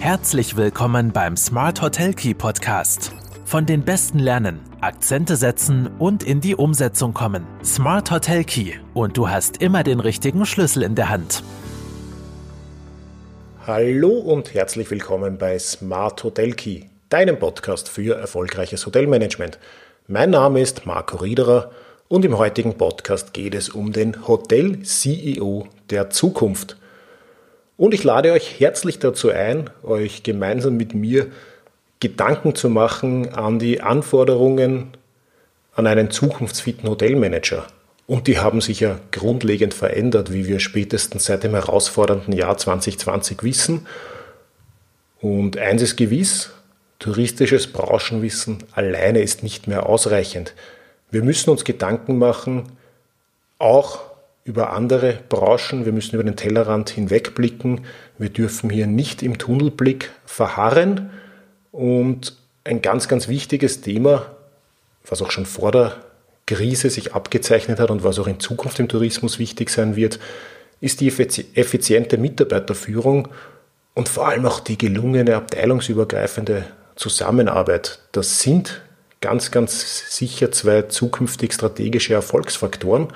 Herzlich willkommen beim Smart Hotel Key Podcast. Von den Besten lernen, Akzente setzen und in die Umsetzung kommen. Smart Hotel Key und du hast immer den richtigen Schlüssel in der Hand. Hallo und herzlich willkommen bei Smart Hotel Key, deinem Podcast für erfolgreiches Hotelmanagement. Mein Name ist Marco Riederer und im heutigen Podcast geht es um den Hotel CEO der Zukunft. Und ich lade euch herzlich dazu ein, euch gemeinsam mit mir Gedanken zu machen an die Anforderungen an einen zukunftsfitten Hotelmanager. Und die haben sich ja grundlegend verändert, wie wir spätestens seit dem herausfordernden Jahr 2020 wissen. Und eins ist gewiss, touristisches Branchenwissen alleine ist nicht mehr ausreichend. Wir müssen uns Gedanken machen, auch über andere Branchen, wir müssen über den Tellerrand hinwegblicken, wir dürfen hier nicht im Tunnelblick verharren und ein ganz, ganz wichtiges Thema, was auch schon vor der Krise sich abgezeichnet hat und was auch in Zukunft im Tourismus wichtig sein wird, ist die effiziente Mitarbeiterführung und vor allem auch die gelungene abteilungsübergreifende Zusammenarbeit. Das sind ganz, ganz sicher zwei zukünftig strategische Erfolgsfaktoren.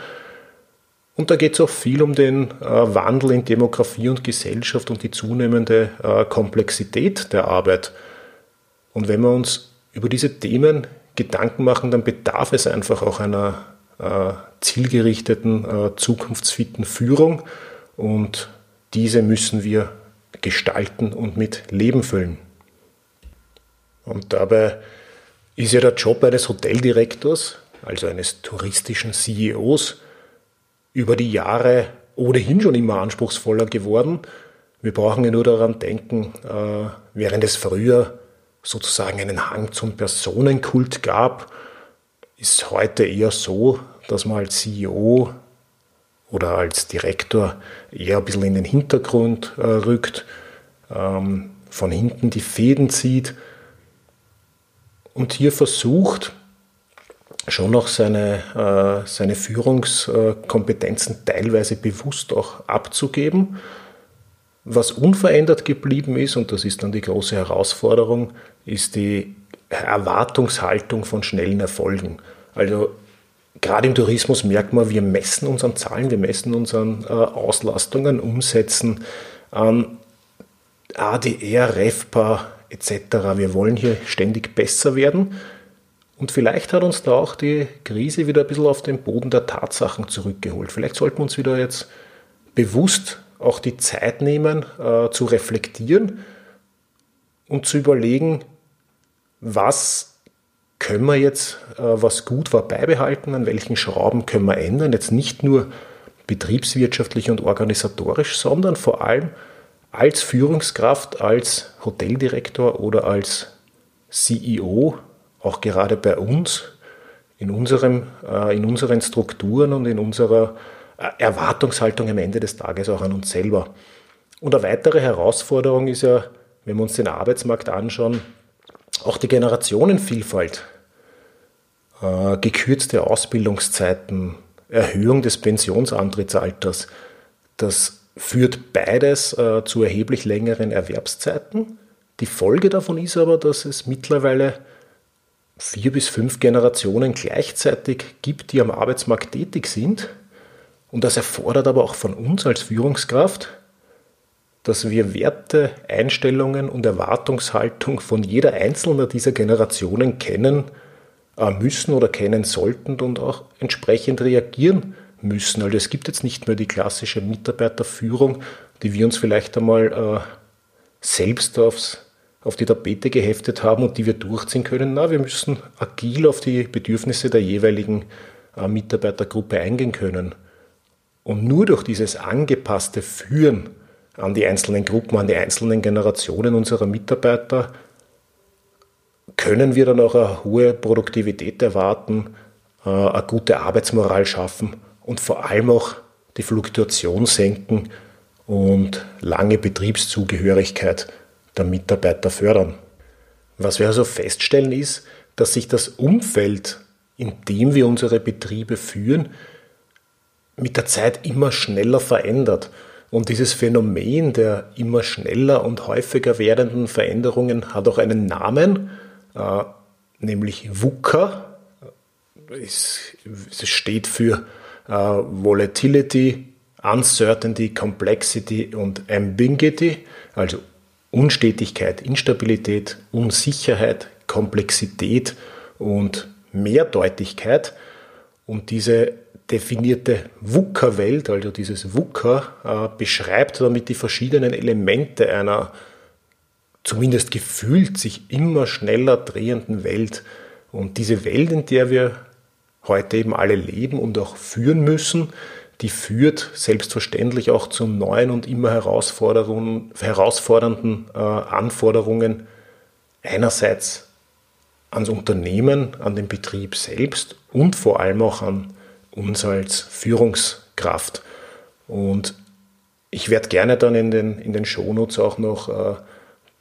Und da geht es auch viel um den äh, Wandel in Demografie und Gesellschaft und die zunehmende äh, Komplexität der Arbeit. Und wenn wir uns über diese Themen Gedanken machen, dann bedarf es einfach auch einer äh, zielgerichteten, äh, zukunftsfitten Führung. Und diese müssen wir gestalten und mit Leben füllen. Und dabei ist ja der Job eines Hoteldirektors, also eines touristischen CEOs, über die Jahre ohnehin schon immer anspruchsvoller geworden. Wir brauchen ja nur daran denken, äh, während es früher sozusagen einen Hang zum Personenkult gab, ist heute eher so, dass man als CEO oder als Direktor eher ein bisschen in den Hintergrund äh, rückt, ähm, von hinten die Fäden zieht und hier versucht, schon noch seine, äh, seine Führungskompetenzen teilweise bewusst auch abzugeben. Was unverändert geblieben ist, und das ist dann die große Herausforderung, ist die Erwartungshaltung von schnellen Erfolgen. Also gerade im Tourismus merkt man, wir messen uns an Zahlen, wir messen uns an äh, Auslastungen, Umsätzen, an ADR, REFPA etc. Wir wollen hier ständig besser werden. Und vielleicht hat uns da auch die Krise wieder ein bisschen auf den Boden der Tatsachen zurückgeholt. Vielleicht sollten wir uns wieder jetzt bewusst auch die Zeit nehmen, äh, zu reflektieren und zu überlegen, was können wir jetzt, äh, was gut war, beibehalten, an welchen Schrauben können wir ändern. Jetzt nicht nur betriebswirtschaftlich und organisatorisch, sondern vor allem als Führungskraft, als Hoteldirektor oder als CEO auch gerade bei uns, in, unserem, äh, in unseren Strukturen und in unserer äh, Erwartungshaltung am Ende des Tages auch an uns selber. Und eine weitere Herausforderung ist ja, wenn wir uns den Arbeitsmarkt anschauen, auch die Generationenvielfalt, äh, gekürzte Ausbildungszeiten, Erhöhung des Pensionsantrittsalters. Das führt beides zu erheblich längeren Erwerbszeiten. Die Folge davon ist aber, dass es mittlerweile vier bis fünf Generationen gleichzeitig gibt, die am Arbeitsmarkt tätig sind. Und das erfordert aber auch von uns als Führungskraft, dass wir Werte, Einstellungen und Erwartungshaltung von jeder einzelnen dieser Generationen kennen äh, müssen oder kennen sollten und auch entsprechend reagieren müssen. Also es gibt jetzt nicht mehr die klassische Mitarbeiterführung, die wir uns vielleicht einmal äh, selbst aufs auf die Tapete geheftet haben und die wir durchziehen können. Na, wir müssen agil auf die Bedürfnisse der jeweiligen äh, Mitarbeitergruppe eingehen können. Und nur durch dieses angepasste Führen an die einzelnen Gruppen, an die einzelnen Generationen unserer Mitarbeiter können wir dann auch eine hohe Produktivität erwarten, äh, eine gute Arbeitsmoral schaffen und vor allem auch die Fluktuation senken und lange Betriebszugehörigkeit der Mitarbeiter fördern. Was wir also feststellen ist, dass sich das Umfeld, in dem wir unsere Betriebe führen, mit der Zeit immer schneller verändert. Und dieses Phänomen der immer schneller und häufiger werdenden Veränderungen hat auch einen Namen, äh, nämlich VUCA. Es, es steht für äh, Volatility, Uncertainty, Complexity und Ambiguity, also Unstetigkeit, Instabilität, Unsicherheit, Komplexität und Mehrdeutigkeit. Und diese definierte VUCA-Welt, also dieses VUCA, äh, beschreibt damit die verschiedenen Elemente einer zumindest gefühlt sich immer schneller drehenden Welt. Und diese Welt, in der wir heute eben alle leben und auch führen müssen, die führt selbstverständlich auch zu neuen und immer herausfordernden äh, Anforderungen einerseits ans Unternehmen, an den Betrieb selbst und vor allem auch an uns als Führungskraft. Und ich werde gerne dann in den, in den Shownotes auch noch äh,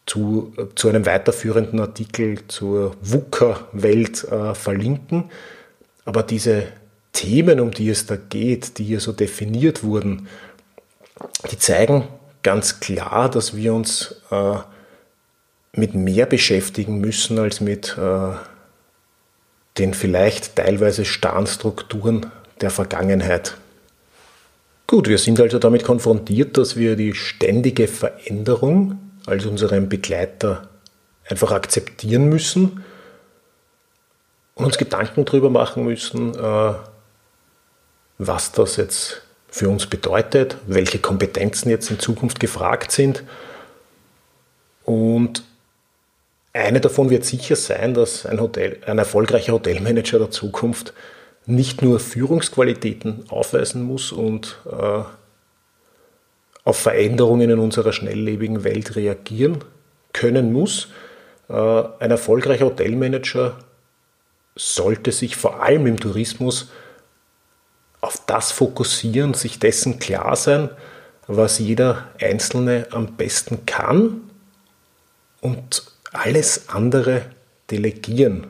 zu, äh, zu einem weiterführenden Artikel zur VUCA-Welt äh, verlinken. Aber diese Themen, um die es da geht, die hier so definiert wurden, die zeigen ganz klar, dass wir uns äh, mit mehr beschäftigen müssen als mit äh, den vielleicht teilweise starren Strukturen der Vergangenheit. Gut, wir sind also damit konfrontiert, dass wir die ständige Veränderung als unseren Begleiter einfach akzeptieren müssen und uns Gedanken darüber machen müssen, äh, was das jetzt für uns bedeutet, welche Kompetenzen jetzt in Zukunft gefragt sind. Und eine davon wird sicher sein, dass ein, Hotel, ein erfolgreicher Hotelmanager der Zukunft nicht nur Führungsqualitäten aufweisen muss und äh, auf Veränderungen in unserer schnelllebigen Welt reagieren können muss. Äh, ein erfolgreicher Hotelmanager sollte sich vor allem im Tourismus auf das fokussieren, sich dessen klar sein, was jeder Einzelne am besten kann und alles andere delegieren.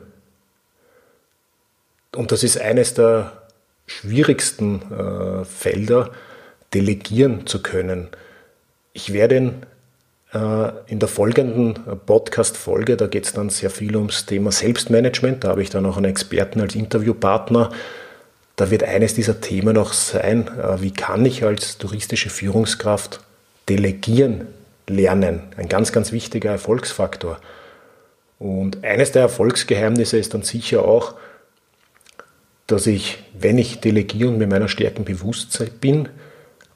Und das ist eines der schwierigsten äh, Felder, delegieren zu können. Ich werde in, äh, in der folgenden Podcast-Folge, da geht es dann sehr viel ums Thema Selbstmanagement, da habe ich dann auch einen Experten als Interviewpartner, da wird eines dieser Themen auch sein, äh, wie kann ich als touristische Führungskraft delegieren lernen. Ein ganz, ganz wichtiger Erfolgsfaktor. Und eines der Erfolgsgeheimnisse ist dann sicher auch, dass ich, wenn ich delegiere und mir meiner Stärken bewusst bin,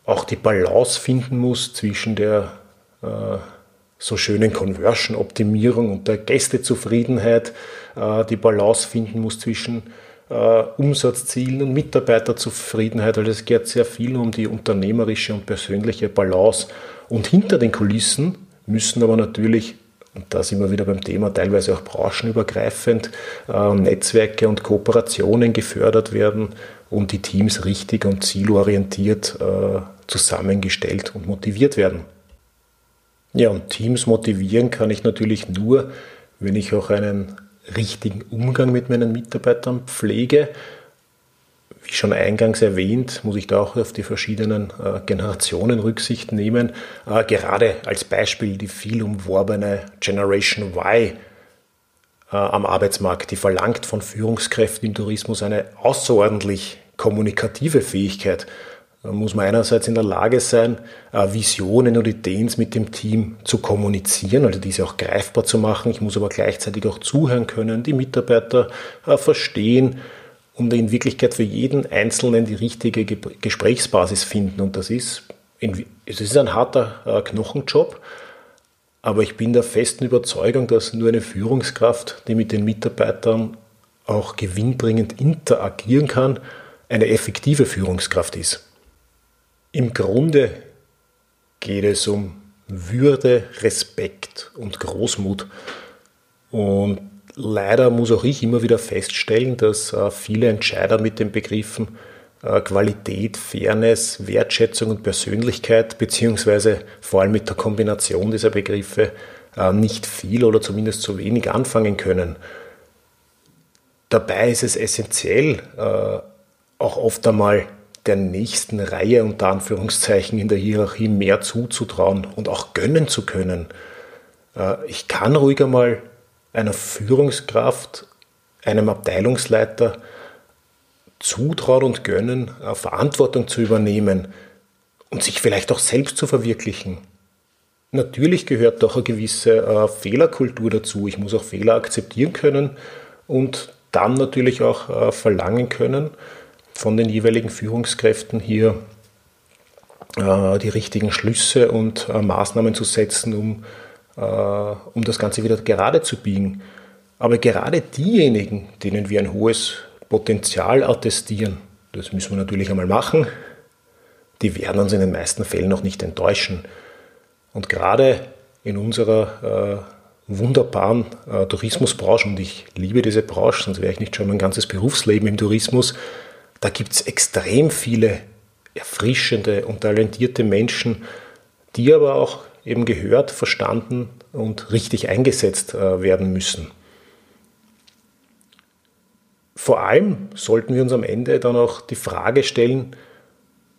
auch die Balance finden muss zwischen der äh, so schönen Conversion-Optimierung und der Gästezufriedenheit, äh, die Balance finden muss zwischen äh, Umsatzzielen und Mitarbeiterzufriedenheit. Also es geht sehr viel um die unternehmerische und persönliche Balance. Und hinter den Kulissen müssen aber natürlich, und da sind wir wieder beim Thema, teilweise auch branchenübergreifend, äh, Netzwerke und Kooperationen gefördert werden und die Teams richtig und zielorientiert äh, zusammengestellt und motiviert werden. Ja, und Teams motivieren kann ich natürlich nur, wenn ich auch einen richtigen Umgang mit meinen Mitarbeitern pflege. Wie schon eingangs erwähnt, muss ich da auch auf die verschiedenen äh, Generationen Rücksicht nehmen. Äh, gerade als Beispiel die viel umworbene Generation Y äh, am Arbeitsmarkt, die verlangt von Führungskräften im Tourismus eine außerordentlich kommunikative Fähigkeit muss man einerseits in der Lage sein, äh, Visionen und Ideen mit dem Team zu kommunizieren, also diese auch greifbar zu machen. Ich muss aber gleichzeitig auch zuhören können, die Mitarbeiter äh, verstehen und in Wirklichkeit für jeden Einzelnen die richtige Gesprächsbasis finden. Und das ist, es ist ein harter äh, Knochenjob, aber ich bin der festen Überzeugung, dass nur eine Führungskraft, die mit den Mitarbeitern auch gewinnbringend interagieren kann, eine effektive Führungskraft ist. Im Grunde geht es um Würde, Respekt und Großmut. Und leider muss auch ich immer wieder feststellen, dass äh, viele Entscheider mit den Begriffen äh, Qualität, Fairness, Wertschätzung und Persönlichkeit, beziehungsweise vor allem mit der Kombination dieser Begriffe äh, nicht viel oder zumindest zu wenig anfangen können. Dabei ist es essentiell, auch oft einmal der nächsten Reihe unter Anführungszeichen in der Hierarchie mehr zuzutrauen und auch gönnen zu können. Äh, ich kann ruhiger mal einer Führungskraft, einem Abteilungsleiter zutrauen und gönnen, äh, Verantwortung zu übernehmen und sich vielleicht auch selbst zu verwirklichen. Natürlich gehört doch eine gewisse äh, Fehlerkultur dazu. Ich muss auch Fehler akzeptieren können und dann natürlich auch verlangen können, von den jeweiligen Führungskräften hier äh, die richtigen Schlüsse und äh, Maßnahmen zu setzen, um, äh, um das Ganze wieder gerade zu biegen. Aber gerade diejenigen, denen wir ein hohes Potenzial attestieren, das müssen wir natürlich einmal machen, die werden uns in den meisten Fällen noch nicht enttäuschen. Und gerade in unserer äh, wunderbaren äh, Tourismusbranche, und ich liebe diese Branche, sonst wäre ich nicht schon mein ganzes Berufsleben im Tourismus, da gibt es extrem viele erfrischende und talentierte Menschen, die aber auch eben gehört, verstanden und richtig eingesetzt äh, werden müssen. Vor allem sollten wir uns am Ende dann auch die Frage stellen,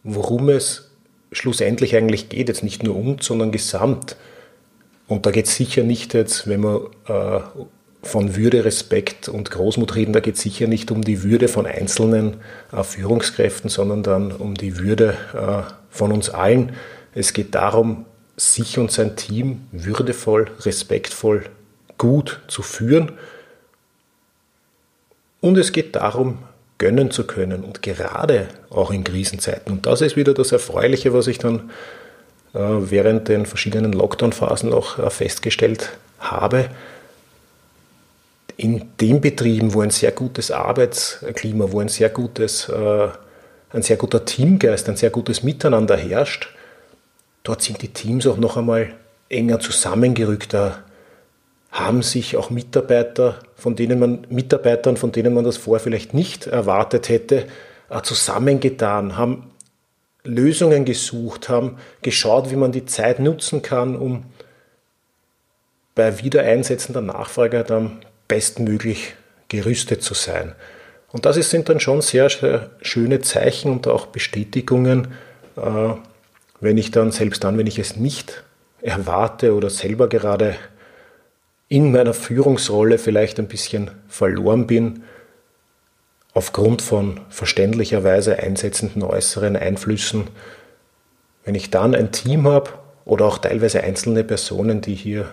worum es schlussendlich eigentlich geht, jetzt nicht nur uns, sondern gesamt. Und da geht es sicher nicht jetzt, wenn man äh, von Würde, Respekt und Großmut reden, da geht es sicher nicht um die Würde von einzelnen äh, Führungskräften, sondern dann um die Würde äh, von uns allen. Es geht darum, sich und sein Team würdevoll, respektvoll, gut zu führen. Und es geht darum, gönnen zu können und gerade auch in Krisenzeiten. Und das ist wieder das Erfreuliche, was ich dann äh, während den verschiedenen Lockdown-Phasen auch äh, festgestellt habe in den Betrieben, wo ein sehr gutes Arbeitsklima, wo ein sehr gutes, äh, ein sehr guter Teamgeist, ein sehr gutes Miteinander herrscht, dort sind die Teams auch noch einmal enger zusammengerückt. Da haben sich auch Mitarbeiter, von denen man, Mitarbeitern, von denen man das vorher vielleicht nicht erwartet hätte, äh, zusammengetan, haben Lösungen gesucht, haben geschaut, wie man die Zeit nutzen kann, um bei Wiedereinsetzen der Nachfrage dann bestmöglich gerüstet zu sein. Und das sind dann schon sehr, sehr schöne Zeichen und auch Bestätigungen, äh, wenn ich dann, selbst dann, wenn ich es nicht erwarte oder selber gerade in meiner Führungsrolle vielleicht ein bisschen verloren bin, aufgrund von verständlicherweise einsetzenden äußeren Einflüssen, wenn ich dann ein Team habe oder auch teilweise einzelne Personen, die hier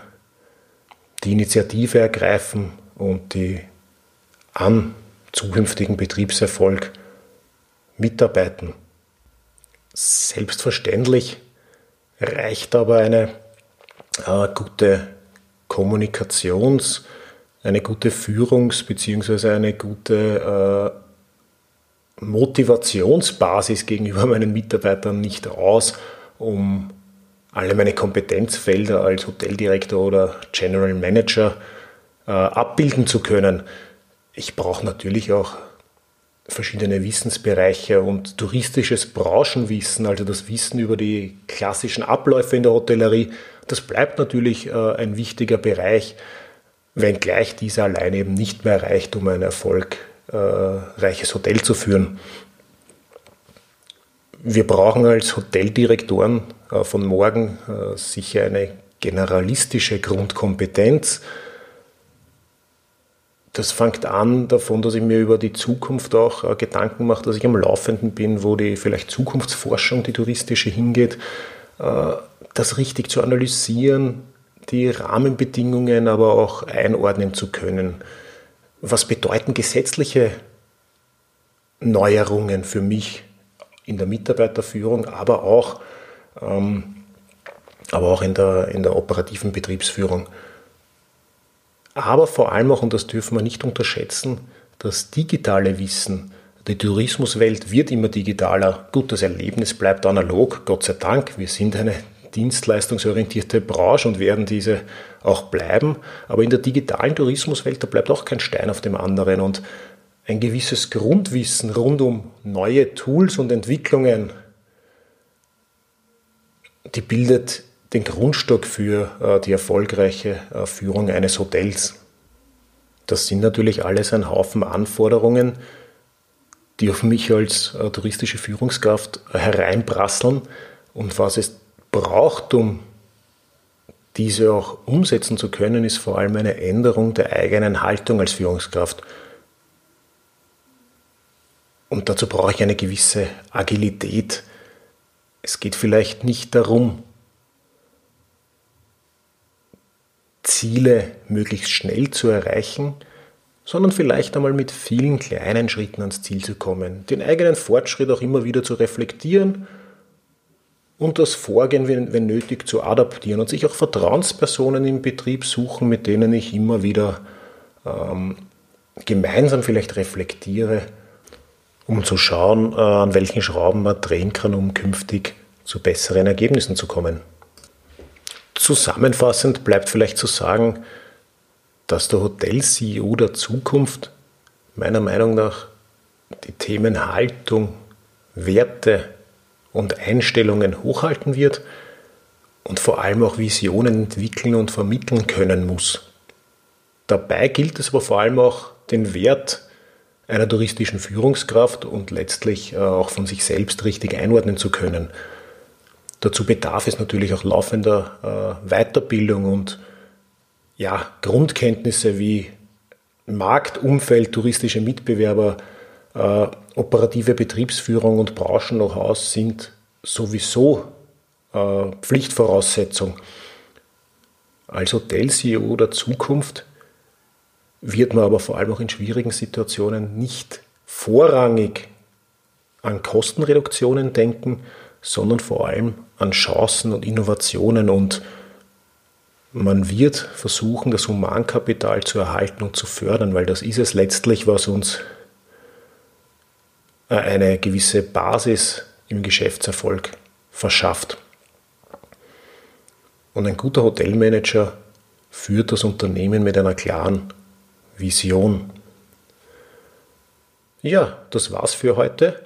die Initiative ergreifen und die am zukünftigen Betriebserfolg mitarbeiten. Selbstverständlich reicht aber eine äh, gute Kommunikations-, eine gute Führungs- bzw. eine gute äh, Motivationsbasis gegenüber meinen Mitarbeitern nicht aus, um alle meine Kompetenzfelder als Hoteldirektor oder General Manager äh, abbilden zu können. Ich brauche natürlich auch verschiedene Wissensbereiche und touristisches Branchenwissen, also das Wissen über die klassischen Abläufe in der Hotellerie. Das bleibt natürlich äh, ein wichtiger Bereich, wenngleich dieser allein eben nicht mehr reicht, um ein erfolgreiches Hotel zu führen. Wir brauchen als Hoteldirektoren äh, von morgen sicher eine generalistische Grundkompetenz, das fängt an davon, dass ich mir über die Zukunft auch äh, Gedanken mache, dass ich am Laufenden bin, wo die vielleicht Zukunftsforschung, die touristische hingeht, äh, das richtig zu analysieren, die Rahmenbedingungen aber auch einordnen zu können. Was bedeuten gesetzliche Neuerungen für mich in der Mitarbeiterführung, aber auch, ähm, aber auch in, der, in der operativen Betriebsführung? Aber vor allem auch, und das dürfen wir nicht unterschätzen, das digitale Wissen. Die Tourismuswelt wird immer digitaler. Gut, das Erlebnis bleibt analog, Gott sei Dank. Wir sind eine dienstleistungsorientierte Branche und werden diese auch bleiben. Aber in der digitalen Tourismuswelt, da bleibt auch kein Stein auf dem anderen. Und ein gewisses Grundwissen rund um neue Tools und Entwicklungen, die bildet den Grundstock für äh, die erfolgreiche äh, Führung eines Hotels. Das sind natürlich alles ein Haufen Anforderungen, die auf mich als äh, touristische Führungskraft hereinprasseln und was es braucht, um diese auch umsetzen zu können, ist vor allem eine Änderung der eigenen Haltung als Führungskraft. Und dazu brauche ich eine gewisse Agilität. Es geht vielleicht nicht darum, Ziele möglichst schnell zu erreichen, sondern vielleicht einmal mit vielen kleinen Schritten ans Ziel zu kommen, den eigenen Fortschritt auch immer wieder zu reflektieren und das Vorgehen, wenn, nötig, zu adaptieren und sich auch Vertrauenspersonen im Betrieb suchen, mit denen ich immer wieder ähm, gemeinsam vielleicht reflektiere, um zu schauen, äh, an welchen Schrauben man drehen kann, um künftig zu besseren Ergebnissen zu kommen. Zusammenfassend bleibt vielleicht zu sagen, dass der Hotel-CEO der Zukunft meiner Meinung nach die Themen Haltung, Werte und Einstellungen hochhalten wird und vor allem auch Visionen entwickeln und vermitteln können muss. Dabei gilt es aber vor allem auch den Wert einer touristischen Führungskraft und letztlich äh, auch von sich selbst richtig einordnen zu können. Dazu bedarf es natürlich auch laufender äh, Weiterbildung und ja, Grundkenntnisse wie Marktumfeld, touristische Mitbewerber, äh, operative Betriebsführung und Branchen-Know-how sind sowieso äh, Pflichtvoraussetzung. Als Hotel-CEO der Zukunft wird man aber vor allem auch in schwierigen Situationen nicht vorrangig an Kostenreduktionen denken, sondern vor allem an Chancen und Innovationen und man wird versuchen, das Humankapital zu erhalten und zu fördern, weil das ist es letztlich, was uns äh, eine gewisse Basis im Geschäftserfolg verschafft. Und ein guter Hotelmanager führt das Unternehmen mit einer klaren Vision. Ja, das war's für heute.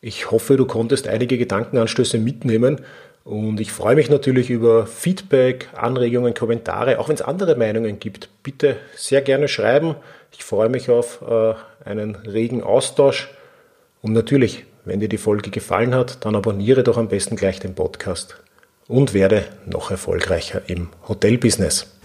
Ich hoffe, du konntest einige Gedankenanstöße mitnehmen und ich freue mich natürlich über Feedback, Anregungen, Kommentare, auch wenn es andere Meinungen gibt. Bitte sehr gerne schreiben. Ich freue mich auf äh, einen regen Austausch. Und natürlich, wenn dir die Folge gefallen hat, dann abonniere doch am besten gleich den Podcast und werde noch erfolgreicher im Hotelbusiness.